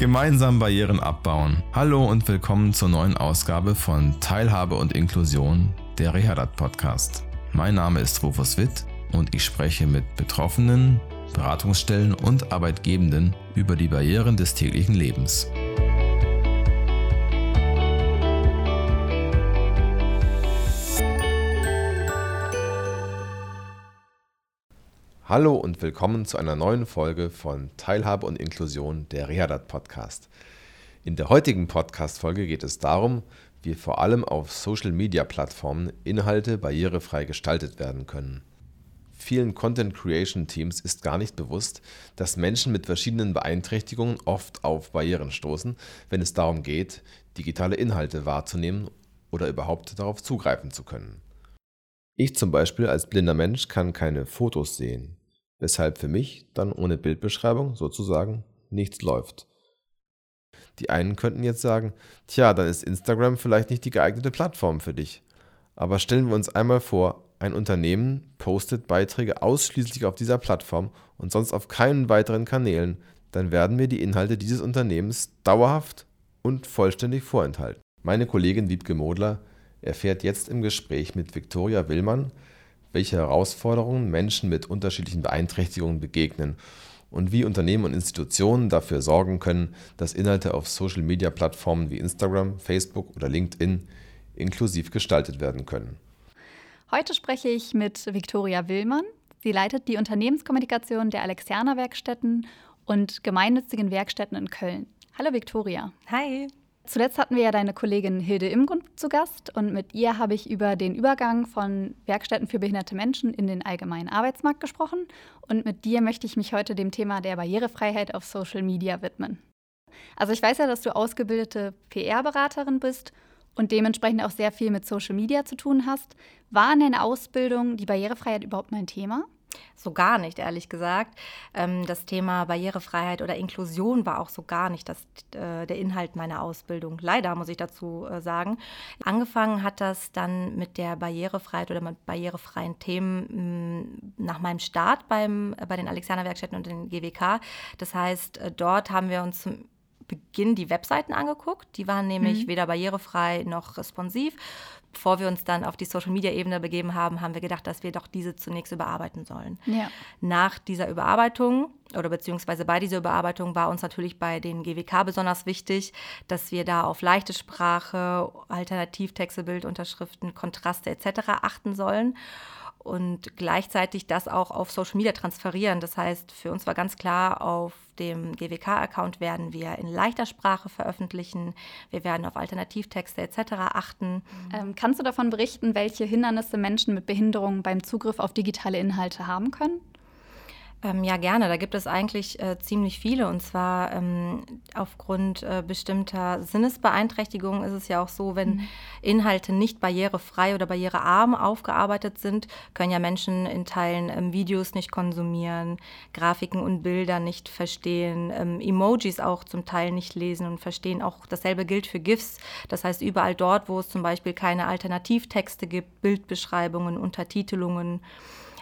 Gemeinsam Barrieren abbauen. Hallo und willkommen zur neuen Ausgabe von Teilhabe und Inklusion, der Rehadat Podcast. Mein Name ist Rufus Witt und ich spreche mit Betroffenen, Beratungsstellen und Arbeitgebenden über die Barrieren des täglichen Lebens. Hallo und willkommen zu einer neuen Folge von Teilhabe und Inklusion, der Rehadat Podcast. In der heutigen Podcast-Folge geht es darum, wie vor allem auf Social-Media-Plattformen Inhalte barrierefrei gestaltet werden können. Vielen Content-Creation-Teams ist gar nicht bewusst, dass Menschen mit verschiedenen Beeinträchtigungen oft auf Barrieren stoßen, wenn es darum geht, digitale Inhalte wahrzunehmen oder überhaupt darauf zugreifen zu können. Ich zum Beispiel als blinder Mensch kann keine Fotos sehen, weshalb für mich dann ohne Bildbeschreibung sozusagen nichts läuft. Die einen könnten jetzt sagen, tja, dann ist Instagram vielleicht nicht die geeignete Plattform für dich. Aber stellen wir uns einmal vor, ein Unternehmen postet Beiträge ausschließlich auf dieser Plattform und sonst auf keinen weiteren Kanälen, dann werden mir die Inhalte dieses Unternehmens dauerhaft und vollständig vorenthalten. Meine Kollegin Wiebke Modler erfährt jetzt im Gespräch mit Viktoria Willmann, welche Herausforderungen Menschen mit unterschiedlichen Beeinträchtigungen begegnen und wie Unternehmen und Institutionen dafür sorgen können, dass Inhalte auf Social-Media-Plattformen wie Instagram, Facebook oder LinkedIn inklusiv gestaltet werden können. Heute spreche ich mit Viktoria Willmann. Sie leitet die Unternehmenskommunikation der Alexianer Werkstätten und gemeinnützigen Werkstätten in Köln. Hallo Viktoria. Hi. Zuletzt hatten wir ja deine Kollegin Hilde Imgrund zu Gast und mit ihr habe ich über den Übergang von Werkstätten für behinderte Menschen in den allgemeinen Arbeitsmarkt gesprochen und mit dir möchte ich mich heute dem Thema der Barrierefreiheit auf Social Media widmen. Also ich weiß ja, dass du ausgebildete PR-Beraterin bist und dementsprechend auch sehr viel mit Social Media zu tun hast. War in deiner Ausbildung die Barrierefreiheit überhaupt mein Thema? So gar nicht, ehrlich gesagt. Ähm, das Thema Barrierefreiheit oder Inklusion war auch so gar nicht das, äh, der Inhalt meiner Ausbildung. Leider, muss ich dazu äh, sagen. Angefangen hat das dann mit der Barrierefreiheit oder mit barrierefreien Themen nach meinem Start beim, bei den Alexander-Werkstätten und den GWK. Das heißt, äh, dort haben wir uns zum Beginn die Webseiten angeguckt. Die waren nämlich mhm. weder barrierefrei noch responsiv. Bevor wir uns dann auf die Social-Media-Ebene begeben haben, haben wir gedacht, dass wir doch diese zunächst überarbeiten sollen. Ja. Nach dieser Überarbeitung oder beziehungsweise bei dieser Überarbeitung war uns natürlich bei den GWK besonders wichtig, dass wir da auf leichte Sprache, Alternativtexte, Bildunterschriften, Kontraste etc. achten sollen und gleichzeitig das auch auf Social Media transferieren. Das heißt, für uns war ganz klar, auf dem GWK-Account werden wir in leichter Sprache veröffentlichen. Wir werden auf Alternativtexte etc. achten. Ähm, kannst du davon berichten, welche Hindernisse Menschen mit Behinderungen beim Zugriff auf digitale Inhalte haben können? Ähm, ja, gerne. Da gibt es eigentlich äh, ziemlich viele. Und zwar ähm, aufgrund äh, bestimmter Sinnesbeeinträchtigungen ist es ja auch so, wenn mhm. Inhalte nicht barrierefrei oder barrierearm aufgearbeitet sind, können ja Menschen in Teilen ähm, Videos nicht konsumieren, Grafiken und Bilder nicht verstehen, ähm, Emojis auch zum Teil nicht lesen und verstehen. Auch dasselbe gilt für GIFs. Das heißt, überall dort, wo es zum Beispiel keine Alternativtexte gibt, Bildbeschreibungen, Untertitelungen,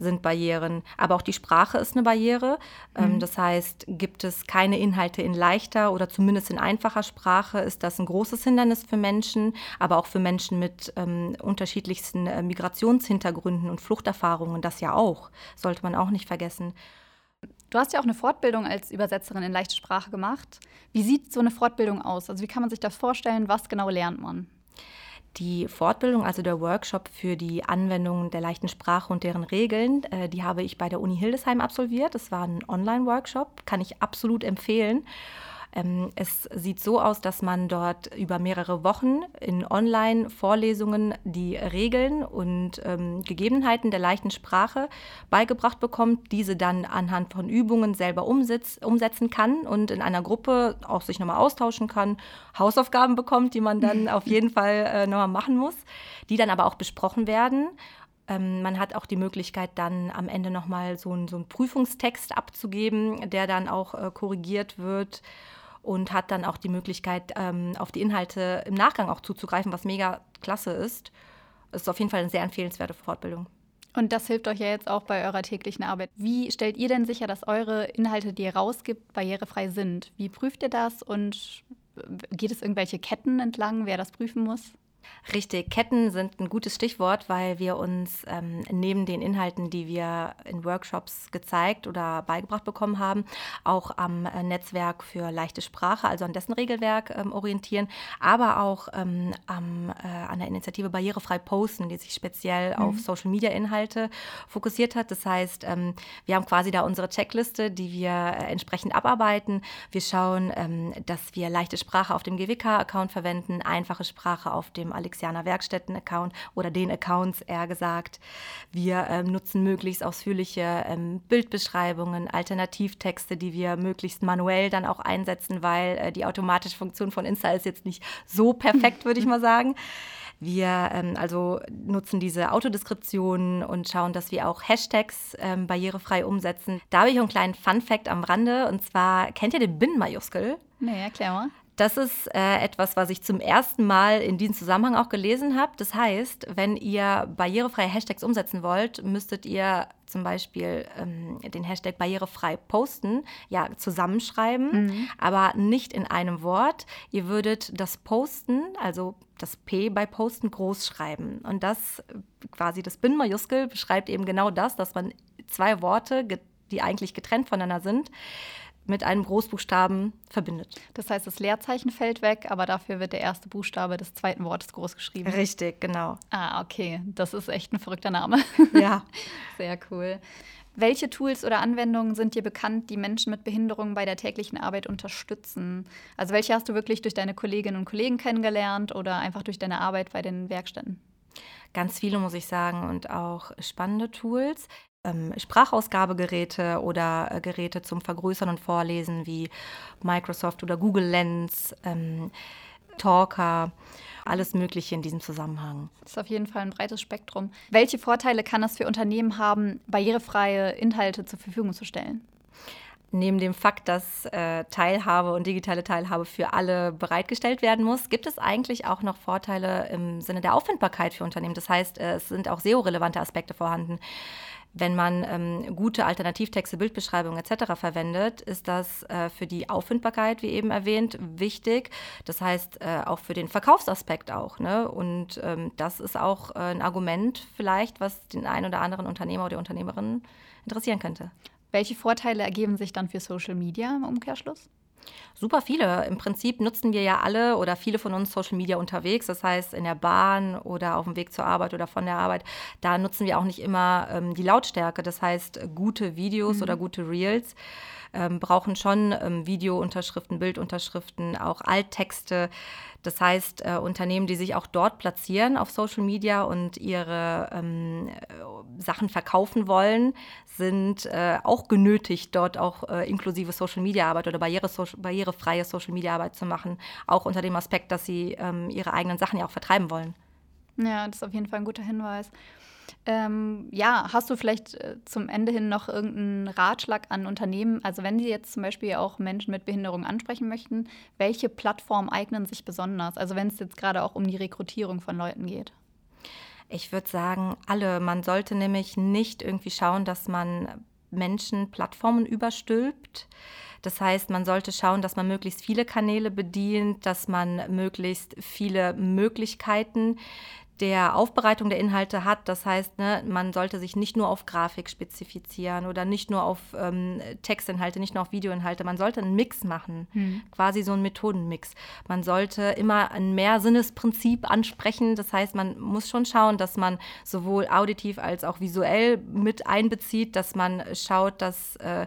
sind Barrieren. Aber auch die Sprache ist eine Barriere. Ähm, mhm. Das heißt, gibt es keine Inhalte in leichter oder zumindest in einfacher Sprache, ist das ein großes Hindernis für Menschen, aber auch für Menschen mit ähm, unterschiedlichsten äh, Migrationshintergründen und Fluchterfahrungen. Das ja auch, sollte man auch nicht vergessen. Du hast ja auch eine Fortbildung als Übersetzerin in leichte Sprache gemacht. Wie sieht so eine Fortbildung aus? Also wie kann man sich das vorstellen? Was genau lernt man? Die Fortbildung, also der Workshop für die Anwendung der leichten Sprache und deren Regeln, äh, die habe ich bei der Uni Hildesheim absolviert. Das war ein Online-Workshop, kann ich absolut empfehlen. Ähm, es sieht so aus, dass man dort über mehrere Wochen in Online-Vorlesungen die Regeln und ähm, Gegebenheiten der leichten Sprache beigebracht bekommt, diese dann anhand von Übungen selber umsetz, umsetzen kann und in einer Gruppe auch sich nochmal austauschen kann, Hausaufgaben bekommt, die man dann auf jeden Fall äh, nochmal machen muss, die dann aber auch besprochen werden. Ähm, man hat auch die Möglichkeit, dann am Ende nochmal so, so einen Prüfungstext abzugeben, der dann auch äh, korrigiert wird und hat dann auch die Möglichkeit, ähm, auf die Inhalte im Nachgang auch zuzugreifen, was mega klasse ist. Es ist auf jeden Fall eine sehr empfehlenswerte Fortbildung. Und das hilft euch ja jetzt auch bei eurer täglichen Arbeit. Wie stellt ihr denn sicher, dass eure Inhalte, die ihr rausgibt, barrierefrei sind? Wie prüft ihr das und geht es irgendwelche Ketten entlang, wer das prüfen muss? Richtig, Ketten sind ein gutes Stichwort, weil wir uns ähm, neben den Inhalten, die wir in Workshops gezeigt oder beigebracht bekommen haben, auch am äh, Netzwerk für leichte Sprache, also an dessen Regelwerk ähm, orientieren, aber auch ähm, am, äh, an der Initiative Barrierefrei Posten, die sich speziell mhm. auf Social-Media-Inhalte fokussiert hat. Das heißt, ähm, wir haben quasi da unsere Checkliste, die wir äh, entsprechend abarbeiten. Wir schauen, ähm, dass wir leichte Sprache auf dem GWK-Account verwenden, einfache Sprache auf dem Alexianer Werkstätten-Account oder den Accounts eher gesagt. Wir ähm, nutzen möglichst ausführliche ähm, Bildbeschreibungen, Alternativtexte, die wir möglichst manuell dann auch einsetzen, weil äh, die automatische Funktion von Insta ist jetzt nicht so perfekt, würde ich mal sagen. Wir ähm, also nutzen diese Autodeskriptionen und schauen, dass wir auch Hashtags ähm, barrierefrei umsetzen. Da habe ich einen kleinen Fun-Fact am Rande und zwar kennt ihr den Bin-Majuskel? Nee, erklär mal. Das ist äh, etwas, was ich zum ersten Mal in diesem Zusammenhang auch gelesen habe. Das heißt, wenn ihr barrierefreie Hashtags umsetzen wollt, müsstet ihr zum Beispiel ähm, den Hashtag barrierefrei posten, ja, zusammenschreiben, mhm. aber nicht in einem Wort. Ihr würdet das Posten, also das P bei Posten groß schreiben. Und das quasi das Bin-Majuskel beschreibt eben genau das, dass man zwei Worte, die eigentlich getrennt voneinander sind, mit einem Großbuchstaben verbindet. Das heißt, das Leerzeichen fällt weg, aber dafür wird der erste Buchstabe des zweiten Wortes groß geschrieben. Richtig, genau. Ah, okay. Das ist echt ein verrückter Name. Ja. Sehr cool. Welche Tools oder Anwendungen sind dir bekannt, die Menschen mit Behinderungen bei der täglichen Arbeit unterstützen? Also welche hast du wirklich durch deine Kolleginnen und Kollegen kennengelernt oder einfach durch deine Arbeit bei den Werkstätten? Ganz viele, muss ich sagen, und auch spannende Tools ähm, Sprachausgabegeräte oder äh, Geräte zum Vergrößern und Vorlesen wie Microsoft oder Google Lens, ähm, Talker, alles Mögliche in diesem Zusammenhang. Das ist auf jeden Fall ein breites Spektrum. Welche Vorteile kann es für Unternehmen haben, barrierefreie Inhalte zur Verfügung zu stellen? Neben dem Fakt, dass äh, Teilhabe und digitale Teilhabe für alle bereitgestellt werden muss, gibt es eigentlich auch noch Vorteile im Sinne der Auffindbarkeit für Unternehmen. Das heißt, äh, es sind auch SEO-relevante Aspekte vorhanden. Wenn man ähm, gute Alternativtexte, Bildbeschreibungen etc. verwendet, ist das äh, für die Auffindbarkeit, wie eben erwähnt, wichtig. Das heißt äh, auch für den Verkaufsaspekt auch. Ne? Und ähm, das ist auch äh, ein Argument vielleicht, was den einen oder anderen Unternehmer oder Unternehmerin interessieren könnte. Welche Vorteile ergeben sich dann für Social Media im Umkehrschluss? Super viele. Im Prinzip nutzen wir ja alle oder viele von uns Social Media unterwegs. Das heißt, in der Bahn oder auf dem Weg zur Arbeit oder von der Arbeit, da nutzen wir auch nicht immer ähm, die Lautstärke. Das heißt, gute Videos mhm. oder gute Reels ähm, brauchen schon ähm, Videounterschriften, Bildunterschriften, auch Alttexte. Das heißt, äh, Unternehmen, die sich auch dort platzieren auf Social Media und ihre ähm, äh, Sachen verkaufen wollen, sind äh, auch genötigt, dort auch äh, inklusive Social Media Arbeit oder barriere barrierefreie Social Media Arbeit zu machen. Auch unter dem Aspekt, dass sie ähm, ihre eigenen Sachen ja auch vertreiben wollen. Ja, das ist auf jeden Fall ein guter Hinweis. Ähm, ja, hast du vielleicht äh, zum Ende hin noch irgendeinen Ratschlag an Unternehmen? Also wenn Sie jetzt zum Beispiel auch Menschen mit Behinderung ansprechen möchten, welche Plattformen eignen sich besonders? Also wenn es jetzt gerade auch um die Rekrutierung von Leuten geht. Ich würde sagen, alle. Man sollte nämlich nicht irgendwie schauen, dass man Menschen Plattformen überstülpt. Das heißt, man sollte schauen, dass man möglichst viele Kanäle bedient, dass man möglichst viele Möglichkeiten der Aufbereitung der Inhalte hat. Das heißt, ne, man sollte sich nicht nur auf Grafik spezifizieren oder nicht nur auf ähm, Textinhalte, nicht nur auf Videoinhalte. Man sollte einen Mix machen, hm. quasi so einen Methodenmix. Man sollte immer ein Mehrsinnesprinzip ansprechen. Das heißt, man muss schon schauen, dass man sowohl auditiv als auch visuell mit einbezieht, dass man schaut, dass äh,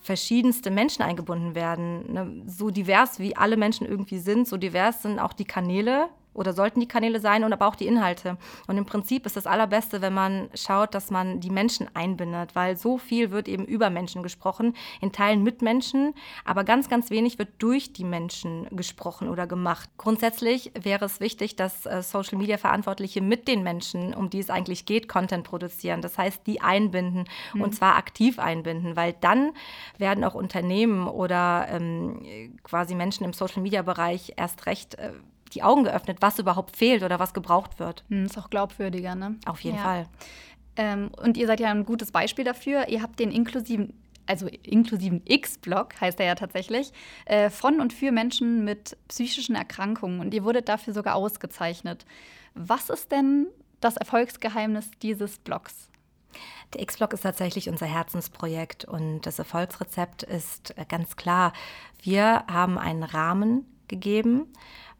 verschiedenste Menschen eingebunden werden. Ne? So divers wie alle Menschen irgendwie sind, so divers sind auch die Kanäle, oder sollten die Kanäle sein und aber auch die Inhalte. Und im Prinzip ist das Allerbeste, wenn man schaut, dass man die Menschen einbindet, weil so viel wird eben über Menschen gesprochen, in Teilen mit Menschen, aber ganz, ganz wenig wird durch die Menschen gesprochen oder gemacht. Grundsätzlich wäre es wichtig, dass äh, Social Media Verantwortliche mit den Menschen, um die es eigentlich geht, Content produzieren. Das heißt, die einbinden mhm. und zwar aktiv einbinden, weil dann werden auch Unternehmen oder ähm, quasi Menschen im Social Media Bereich erst recht äh, die Augen geöffnet, was überhaupt fehlt oder was gebraucht wird. Hm, ist auch glaubwürdiger, ne? Auf jeden ja. Fall. Ähm, und ihr seid ja ein gutes Beispiel dafür. Ihr habt den inklusiven also inklusiven X-Blog heißt er ja tatsächlich, äh, von und für Menschen mit psychischen Erkrankungen. Und ihr wurdet dafür sogar ausgezeichnet. Was ist denn das Erfolgsgeheimnis dieses Blogs? Der X-Blog ist tatsächlich unser Herzensprojekt und das Erfolgsrezept ist äh, ganz klar. Wir haben einen Rahmen gegeben,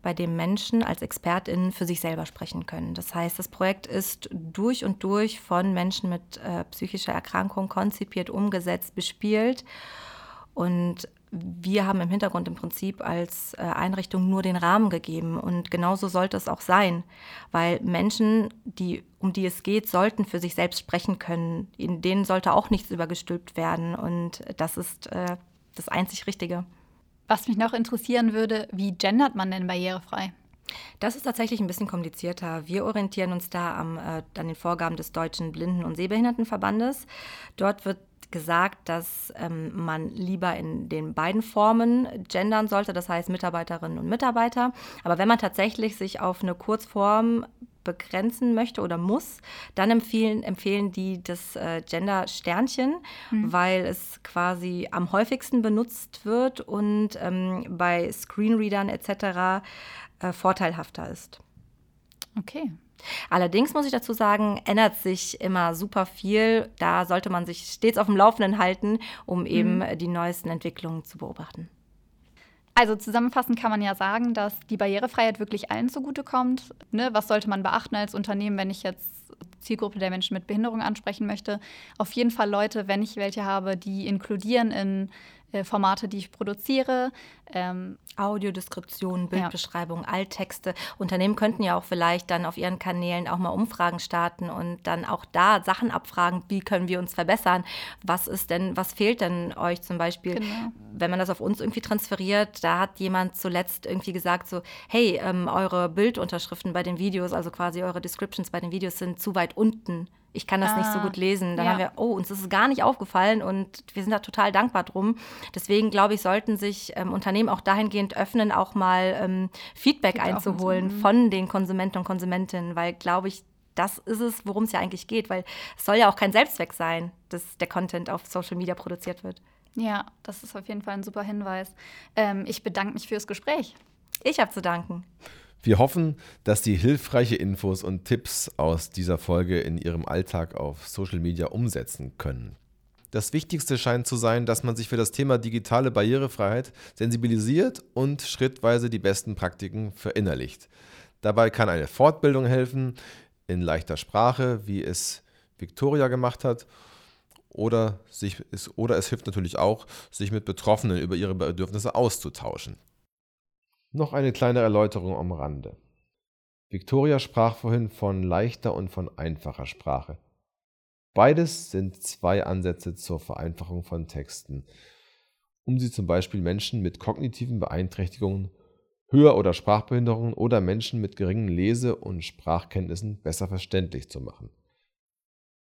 bei dem Menschen als ExpertInnen für sich selber sprechen können. Das heißt, das Projekt ist durch und durch von Menschen mit äh, psychischer Erkrankung konzipiert, umgesetzt, bespielt. Und wir haben im Hintergrund im Prinzip als äh, Einrichtung nur den Rahmen gegeben. Und genauso sollte es auch sein, weil Menschen, die, um die es geht, sollten für sich selbst sprechen können. In denen sollte auch nichts übergestülpt werden. Und das ist äh, das einzig Richtige. Was mich noch interessieren würde, wie gendert man denn barrierefrei? Das ist tatsächlich ein bisschen komplizierter. Wir orientieren uns da am, äh, an den Vorgaben des Deutschen Blinden- und Sehbehindertenverbandes. Dort wird gesagt, dass ähm, man lieber in den beiden Formen gendern sollte, das heißt Mitarbeiterinnen und Mitarbeiter. Aber wenn man tatsächlich sich auf eine Kurzform begrenzen möchte oder muss, dann empfehlen, empfehlen die das äh, Gender-Sternchen, mhm. weil es quasi am häufigsten benutzt wird und ähm, bei Screenreadern etc. Äh, vorteilhafter ist. Okay. Allerdings muss ich dazu sagen, ändert sich immer super viel. Da sollte man sich stets auf dem Laufenden halten, um eben mhm. die neuesten Entwicklungen zu beobachten. Also zusammenfassend kann man ja sagen, dass die Barrierefreiheit wirklich allen zugutekommt. Ne? Was sollte man beachten als Unternehmen, wenn ich jetzt Zielgruppe der Menschen mit Behinderung ansprechen möchte? Auf jeden Fall Leute, wenn ich welche habe, die inkludieren in äh, Formate, die ich produziere. Ähm, Audiodeskription, Bildbeschreibung, ja. Alttexte. Unternehmen könnten ja auch vielleicht dann auf ihren Kanälen auch mal Umfragen starten und dann auch da Sachen abfragen, wie können wir uns verbessern? Was ist denn, was fehlt denn euch zum Beispiel? Genau. Wenn man das auf uns irgendwie transferiert, da hat jemand zuletzt irgendwie gesagt so, hey, ähm, eure Bildunterschriften bei den Videos, also quasi eure Descriptions bei den Videos sind zu weit unten ich kann das ah, nicht so ah, gut lesen. Dann ja. haben wir, oh, uns ist es gar nicht aufgefallen und wir sind da total dankbar drum. Deswegen glaube ich, sollten sich ähm, Unternehmen auch dahingehend öffnen, auch mal ähm, Feedback Feedback einzuholen von den Konsumenten und Konsumentinnen, weil, glaube ich, das ist es, worum es ja eigentlich geht, weil es soll ja auch kein Selbstzweck sein, dass der Content auf Social Media produziert wird. Ja, das ist auf jeden Fall ein super Hinweis. Ähm, ich bedanke mich fürs Gespräch. Ich habe zu danken. Wir hoffen, dass Sie hilfreiche Infos und Tipps aus dieser Folge in Ihrem Alltag auf Social Media umsetzen können. Das Wichtigste scheint zu sein, dass man sich für das Thema digitale Barrierefreiheit sensibilisiert und schrittweise die besten Praktiken verinnerlicht. Dabei kann eine Fortbildung helfen in leichter Sprache, wie es Victoria gemacht hat, oder, sich, oder es hilft natürlich auch, sich mit Betroffenen über ihre Bedürfnisse auszutauschen. Noch eine kleine Erläuterung am Rande. Victoria sprach vorhin von leichter und von einfacher Sprache. Beides sind zwei Ansätze zur Vereinfachung von Texten, um sie zum Beispiel Menschen mit kognitiven Beeinträchtigungen, Hör- oder Sprachbehinderungen oder Menschen mit geringen Lese- und Sprachkenntnissen besser verständlich zu machen.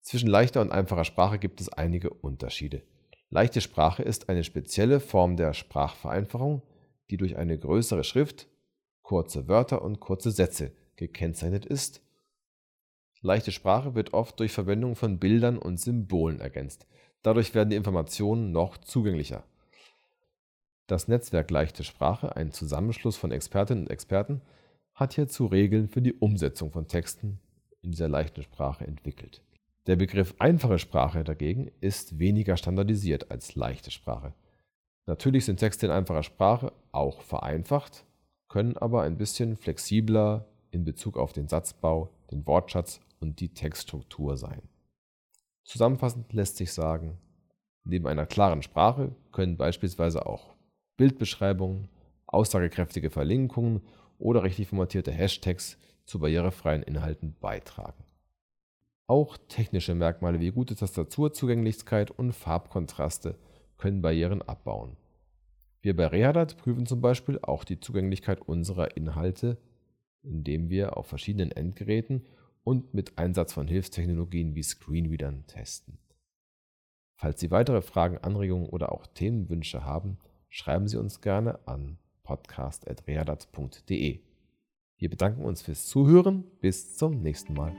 Zwischen leichter und einfacher Sprache gibt es einige Unterschiede. Leichte Sprache ist eine spezielle Form der Sprachvereinfachung, die durch eine größere Schrift, kurze Wörter und kurze Sätze gekennzeichnet ist. Leichte Sprache wird oft durch Verwendung von Bildern und Symbolen ergänzt. Dadurch werden die Informationen noch zugänglicher. Das Netzwerk Leichte Sprache, ein Zusammenschluss von Expertinnen und Experten, hat hierzu Regeln für die Umsetzung von Texten in dieser leichten Sprache entwickelt. Der Begriff einfache Sprache dagegen ist weniger standardisiert als leichte Sprache. Natürlich sind Texte in einfacher Sprache auch vereinfacht, können aber ein bisschen flexibler in Bezug auf den Satzbau, den Wortschatz und die Textstruktur sein. Zusammenfassend lässt sich sagen, neben einer klaren Sprache können beispielsweise auch Bildbeschreibungen, aussagekräftige Verlinkungen oder richtig formatierte Hashtags zu barrierefreien Inhalten beitragen. Auch technische Merkmale wie gute Tastaturzugänglichkeit und Farbkontraste können Barrieren abbauen. Wir bei Rehadat prüfen zum Beispiel auch die Zugänglichkeit unserer Inhalte, indem wir auf verschiedenen Endgeräten und mit Einsatz von Hilfstechnologien wie Screenreadern testen. Falls Sie weitere Fragen, Anregungen oder auch Themenwünsche haben, schreiben Sie uns gerne an podcast.rehadat.de. Wir bedanken uns fürs Zuhören. Bis zum nächsten Mal.